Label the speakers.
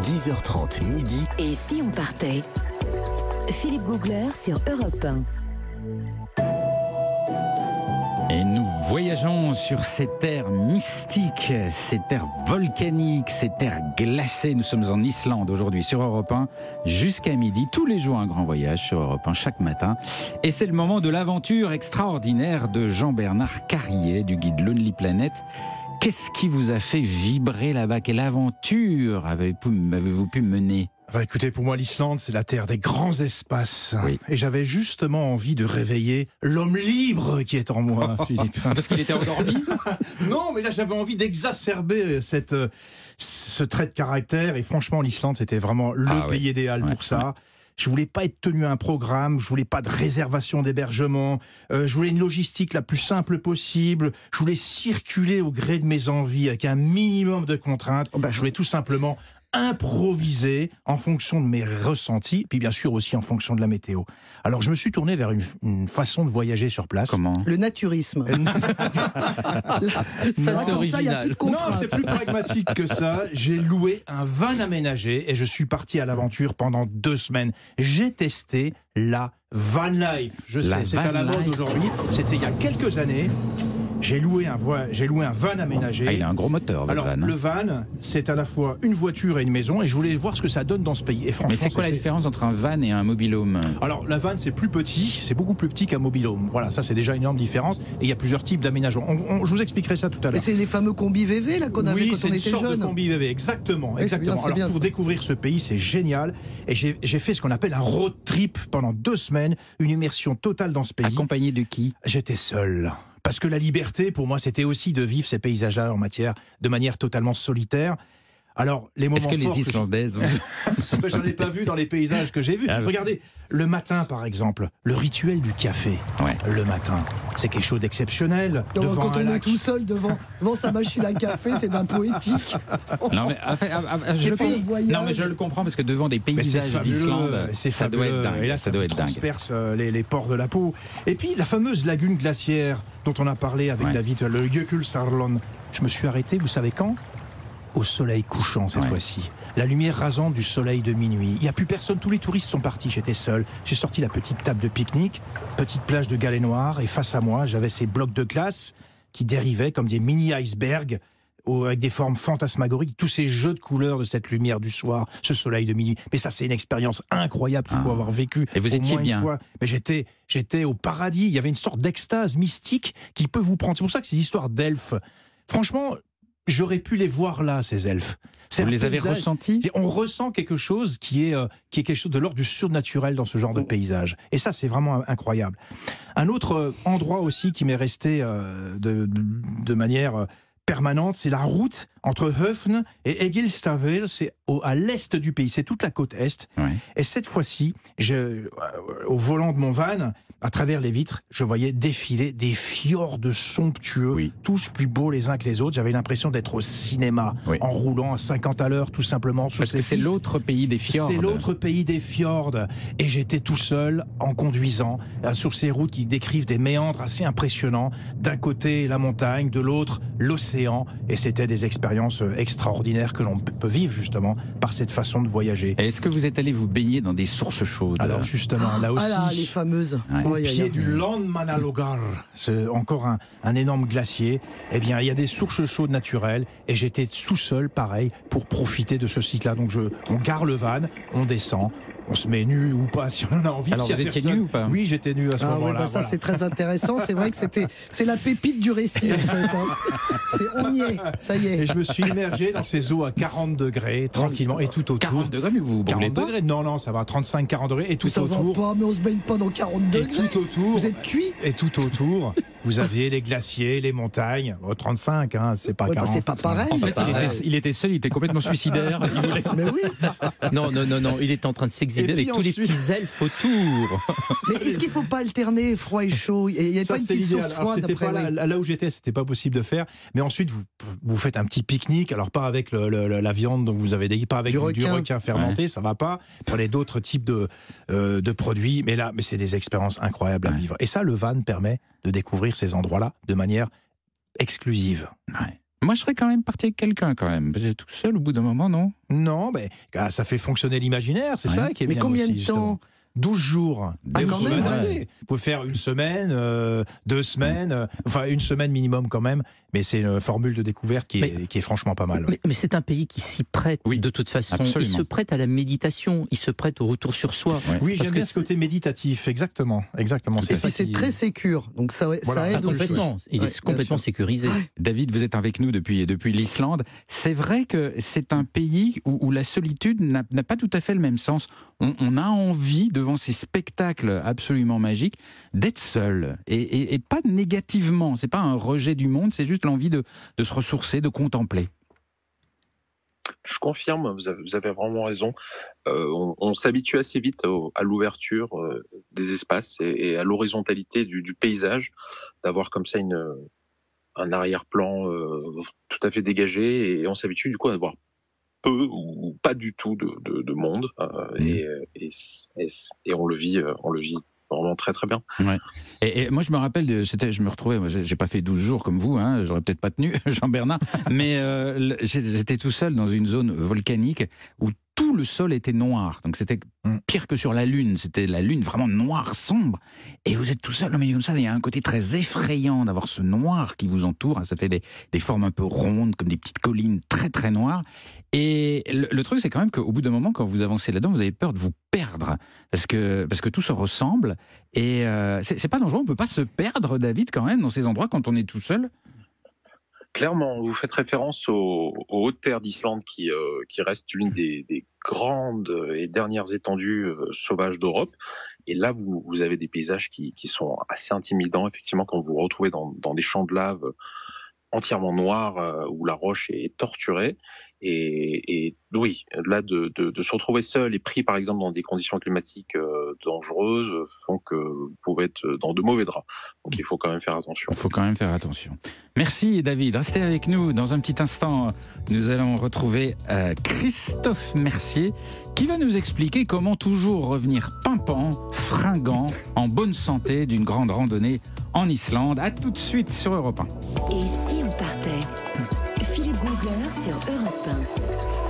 Speaker 1: 10h30 midi.
Speaker 2: Et si on partait? Philippe Googler sur Europe 1.
Speaker 3: Et nous voyageons sur ces terres mystiques, ces terres volcaniques, ces terres glacées. Nous sommes en Islande aujourd'hui sur Europe 1 jusqu'à midi. Tous les jours un grand voyage sur Europe 1 chaque matin. Et c'est le moment de l'aventure extraordinaire de Jean-Bernard Carrier du guide Lonely Planet. Qu'est-ce qui vous a fait vibrer là-bas? Quelle aventure avez-vous pu mener?
Speaker 4: Bah, écoutez, pour moi, l'Islande, c'est la terre des grands espaces.
Speaker 3: Oui.
Speaker 4: Et j'avais justement envie de réveiller l'homme libre qui est en moi, Philippe.
Speaker 3: Parce qu'il était endormi
Speaker 4: Non, mais là, j'avais envie d'exacerber cette, euh, ce trait de caractère. Et franchement, l'Islande, c'était vraiment le
Speaker 3: Ah
Speaker 4: pays idéal
Speaker 3: Ouais,
Speaker 4: pour ça. Je voulais pas être tenu à un programme, je voulais pas de réservation d'hébergement, euh, je voulais une logistique la plus simple possible, je voulais circuler au gré de mes envies avec un minimum de contraintes.
Speaker 3: Oh, bah,
Speaker 4: je voulais tout simplement improviser en fonction de mes ressentis, puis bien sûr aussi en fonction de la météo. Alors je me suis tourné vers une, une façon de voyager sur place.
Speaker 3: Comment
Speaker 5: Le naturisme.
Speaker 4: Euh, non,
Speaker 5: Ça, c'est original.
Speaker 4: Non, c'est plus pragmatique que ça. J'ai loué un van aménagé et je suis parti à l'aventure pendant deux semaines. J'ai testé la van life. Je
Speaker 3: La
Speaker 4: sais, c'est à la mode aujourd'hui. C'était il y a quelques années. J'ai loué un j'ai loué un van aménagé.
Speaker 3: Ah, il a un gros moteur, votre
Speaker 4: Alors,
Speaker 3: van, hein.
Speaker 4: le van, c'est à la fois une voiture et une maison, et je voulais voir ce que ça donne dans ce pays. Et franchement,
Speaker 3: Mais c'est quoi la différence entre un van et un mobilhome
Speaker 4: alors la vanne c'est plus petit, c'est beaucoup plus petit qu'un mobilhome. Voilà, ça c'est déjà une énorme différence. Et il y a plusieurs types d'aménagement. On- on- je vous expliquerai ça tout à l'heure.
Speaker 5: c'est les fameux combi VV là qu'on avait
Speaker 4: Oui,
Speaker 5: quand
Speaker 4: c'est
Speaker 5: on
Speaker 4: une
Speaker 5: était
Speaker 4: sorte de
Speaker 5: jeune.
Speaker 4: combi VV, exactement,
Speaker 5: c'est
Speaker 4: exactement.
Speaker 5: bien, c'est
Speaker 4: Alors
Speaker 5: bien
Speaker 4: pour
Speaker 5: ça.
Speaker 4: découvrir ce pays, c'est génial. Et j'ai j'ai fait ce qu'on appelle un road trip pendant deux semaines, une immersion totale dans ce pays.
Speaker 3: Accompagné de qui?
Speaker 4: J'étais seul. Parce que la liberté, pour moi, c'était aussi de vivre ces paysages-là en matière, de manière totalement solitaire. Alors, les moments
Speaker 3: Est-ce que les Islandaises
Speaker 4: Mais J'en ai pas vu dans les paysages que j'ai vus.
Speaker 3: Ah.
Speaker 4: Regardez, le matin, par exemple, le rituel du café.
Speaker 3: Ouais.
Speaker 4: Le matin, c'est quelque chose d'exceptionnel.
Speaker 5: Quand on est tout seul devant, devant sa machine à café, c'est d'un poétique.
Speaker 3: Non mais, je le
Speaker 5: puis,
Speaker 3: comprends.
Speaker 5: voyage.
Speaker 3: non mais je le comprends parce que devant des paysages d'Islande,
Speaker 4: c'est
Speaker 3: ça doit être dingue.
Speaker 4: Et là,
Speaker 3: ça doit être dingue.
Speaker 4: transperce les, les pores de la peau. Et puis, la fameuse lagune glaciaire dont on a parlé avec
Speaker 3: Ouais.
Speaker 4: David, le Jökulsárlón. Je me suis arrêté, vous savez quand? Au soleil couchant cette
Speaker 3: Ouais.
Speaker 4: fois-ci. La lumière rasante du soleil de minuit. Il n'y a plus personne, tous les touristes sont partis, j'étais seul. J'ai sorti la petite table de pique-nique, petite plage de galets noirs, et face à moi, j'avais ces blocs de glace qui dérivaient comme des mini-icebergs avec des formes fantasmagoriques, tous ces jeux de couleurs de cette lumière du soir, ce soleil de minuit. Mais ça, c'est une expérience incroyable qu'il faut
Speaker 3: Ah.
Speaker 4: avoir vécu.
Speaker 3: Et vous étiez
Speaker 4: une
Speaker 3: bien.
Speaker 4: fois. Mais j'étais, j'étais au paradis. Il y avait une sorte d'extase mystique qui peut vous prendre. C'est pour ça que ces histoires d'elfes, franchement, j'aurais pu les voir là, ces elfes.
Speaker 3: Vous les avez
Speaker 4: paysage-
Speaker 3: ressentis?
Speaker 4: Et on ressent quelque chose qui est, euh, qui est quelque chose de l'ordre du surnaturel dans ce genre de paysage. Et ça, c'est vraiment incroyable. Un autre euh, endroit aussi qui m'est resté euh, de, de manière permanente, c'est la route entre Höfn et Egilstavir. C'est au- à l'est du pays, c'est toute la côte est.
Speaker 3: Ouais.
Speaker 4: Et cette fois-ci, je, euh, au volant de mon van, à travers les vitres, je voyais défiler des fjords somptueux,
Speaker 3: Oui.
Speaker 4: tous plus beaux les uns que les autres. J'avais l'impression d'être au cinéma,
Speaker 3: Oui.
Speaker 4: en roulant à 50 à l'heure, tout simplement.
Speaker 3: Parce que
Speaker 4: ces
Speaker 3: c'est l'autre pays des fjords.
Speaker 4: C'est l'autre pays des fjords. Et j'étais tout seul en conduisant euh, sur ces routes qui décrivent des méandres assez impressionnants. D'un côté, la montagne, de l'autre, l'océan. Et c'était des expériences euh, extraordinaires que l'on peut vivre justement par cette façon de voyager.
Speaker 3: Est-ce que vous êtes allé vous baigner dans des sources chaudes?
Speaker 4: Alors justement, là aussi,
Speaker 5: Ah là, les fameuses.
Speaker 3: Ouais.
Speaker 4: Au
Speaker 5: Aïe,
Speaker 4: pied
Speaker 5: aïe.
Speaker 4: du Landmannalaugar, c'est encore un, un énorme glacier, eh bien, il y a des sources chaudes naturelles et j'étais tout seul, pareil, pour profiter de ce site-là. Donc, je, on gare le van, on descend, on se met nu ou pas si on en a envie.
Speaker 3: Alors,
Speaker 4: a
Speaker 3: vous étiez nu ou pas?
Speaker 4: Oui, j'étais nu à ce
Speaker 5: Ah ouais,
Speaker 4: moment-là.
Speaker 5: bah ça
Speaker 4: voilà.
Speaker 5: c'est très intéressant. C'est vrai que c'était, c'est la pépite du récit en fait. hein. C'est on y est, ça y
Speaker 4: Et
Speaker 5: est.
Speaker 4: je me suis immergé dans ces eaux à 40 degrés, tranquillement, et tout autour.
Speaker 3: 40 degrés, mais vous vous brûlez
Speaker 4: 40
Speaker 3: pas?
Speaker 4: degrés Non, non, ça va, 35-40 degrés, et tout
Speaker 5: ça va
Speaker 4: autour.
Speaker 5: pas, mais on se baigne pas dans 40
Speaker 4: Et
Speaker 5: degrés.
Speaker 4: tout autour.
Speaker 5: Vous êtes cuit?
Speaker 4: Et tout autour, vous aviez les glaciers, les montagnes. Bon, 35, hein, c'est pas
Speaker 5: Ouais, bah,
Speaker 4: 40.
Speaker 5: c'est pas pareil.
Speaker 3: En fait, il était, il était seul, il était complètement suicidaire. Il voulait-
Speaker 5: Mais oui.
Speaker 6: Non, non, non, non, il est en train de s'exhiber avec tous les petits elfes autour.
Speaker 5: Mais est-ce qu'il faut pas alterner froid et chaud? Il n'y a
Speaker 4: Ça,
Speaker 5: pas une petite source froide après
Speaker 4: pas là,
Speaker 5: oui.
Speaker 4: là- là où j'étais, c'était pas possible de faire. Mais ensuite, vous, vous faites un petit pique-nique. Alors, pas avec le- le- la viande dont vous avez dit, pas avec
Speaker 5: Du
Speaker 4: du,
Speaker 5: requin.
Speaker 4: requin fermenté, ça va pas. Prenez d'autres types de, euh, de produits. Mais là, mais c'est des expériences incroyables à
Speaker 3: Ouais.
Speaker 4: vivre. Et ça, le van permet de découvrir ces endroits-là de manière exclusive.
Speaker 3: Ouais. Moi, je serais quand même parti avec quelqu'un, quand même. Vous êtes tout seul au bout d'un moment, non?
Speaker 4: Non, mais ah, ça fait fonctionner l'imaginaire, c'est
Speaker 3: Ouais.
Speaker 4: ça qui est
Speaker 5: Mais
Speaker 4: bien
Speaker 5: combien
Speaker 4: aussi,
Speaker 5: de
Speaker 4: justement.
Speaker 5: temps
Speaker 4: 12 jours.
Speaker 5: Ah,
Speaker 4: semaines,
Speaker 5: même,
Speaker 3: ouais.
Speaker 4: Vous pouvez faire une semaine, euh, deux semaines, euh, enfin une semaine minimum quand même, mais c'est une formule de découverte qui est, qui est franchement pas mal. ouais.
Speaker 6: Mais, mais c'est un pays qui s'y prête
Speaker 3: Oui,
Speaker 6: de toute façon.
Speaker 3: absolument.
Speaker 6: Il se prête à la méditation, il se prête au retour sur soi.
Speaker 3: Ouais.
Speaker 4: Oui, j'aime bien ce côté méditatif, exactement, exactement.
Speaker 5: Et
Speaker 4: ça
Speaker 5: puis c'est
Speaker 4: qui-
Speaker 5: très sécure, donc ça,
Speaker 4: Voilà.
Speaker 5: ça
Speaker 6: Ah,
Speaker 5: aide aussi.
Speaker 6: complètement. Il
Speaker 5: Ouais,
Speaker 6: est complètement sécurisé.
Speaker 3: David, vous êtes avec nous depuis, depuis l'Islande. C'est vrai que c'est un pays où, où la solitude n'a pas tout à fait le même sens. On, on a envie, devant ces spectacles absolument magiques, d'être seul. Et, pas négativement. C'est pas un rejet du monde, c'est juste l'envie de, se ressourcer, de contempler.
Speaker 1: Je confirme, vous avez, vraiment raison. Euh, on s'habitue assez vite à l'ouverture euh, des espaces et, à l'horizontalité du, paysage, d'avoir comme ça un arrière-plan euh, tout à fait dégagé et on s'habitue du coup à avoir peu ou pas du tout de, de, de monde euh, et, et, et, et on le vit, euh, on le vit vraiment très très bien.
Speaker 3: Et, et moi, je me rappelle, c'était, je me retrouvais, j'ai pas fait 12 jours comme vous, hein, j'aurais peut-être pas tenu, Jean-Bernard, mais euh, j'étais tout seul dans une zone volcanique où tout le sol était noir. Donc c'était
Speaker 4: Mm.
Speaker 3: pire que sur la Lune, c'était la Lune vraiment noire, sombre. Et vous êtes tout seul au milieu comme ça, il y a un côté très effrayant d'avoir ce noir qui vous entoure. Ça fait des, des formes un peu rondes, comme des petites collines très très noires. Et le, le truc, c'est quand même qu'au bout d'un moment, quand vous avancez là-dedans, vous avez peur de vous perdre. Parce que, parce que tout se ressemble. Et euh, c'est pas dangereux, on peut pas se perdre, David, quand même, dans ces endroits quand on est tout seul.
Speaker 1: Clairement, vous faites référence aux, hautes terres d'Islande qui, euh, qui reste l'une des, des grandes et dernières étendues euh, sauvages d'Europe. Et là, vous, vous avez des paysages qui, qui sont assez intimidants, effectivement, quand vous vous retrouvez dans, dans des champs de lave entièrement noirs euh, où la roche est torturée. Et, oui, là, de se retrouver seul et pris, par exemple, dans des conditions climatiques euh, dangereuses font que vous pouvez être dans de mauvais draps. Donc, il faut quand même faire attention.
Speaker 3: Il faut quand même faire attention. Merci, David. Restez avec nous. Dans un petit instant, nous allons retrouver euh, Christophe Mercier qui va nous expliquer comment toujours revenir pimpant, fringant, en bonne santé d'une grande randonnée en Islande. À tout de suite sur Europe 1.
Speaker 2: Et si on partait? Philippe Googler sur Europe 1.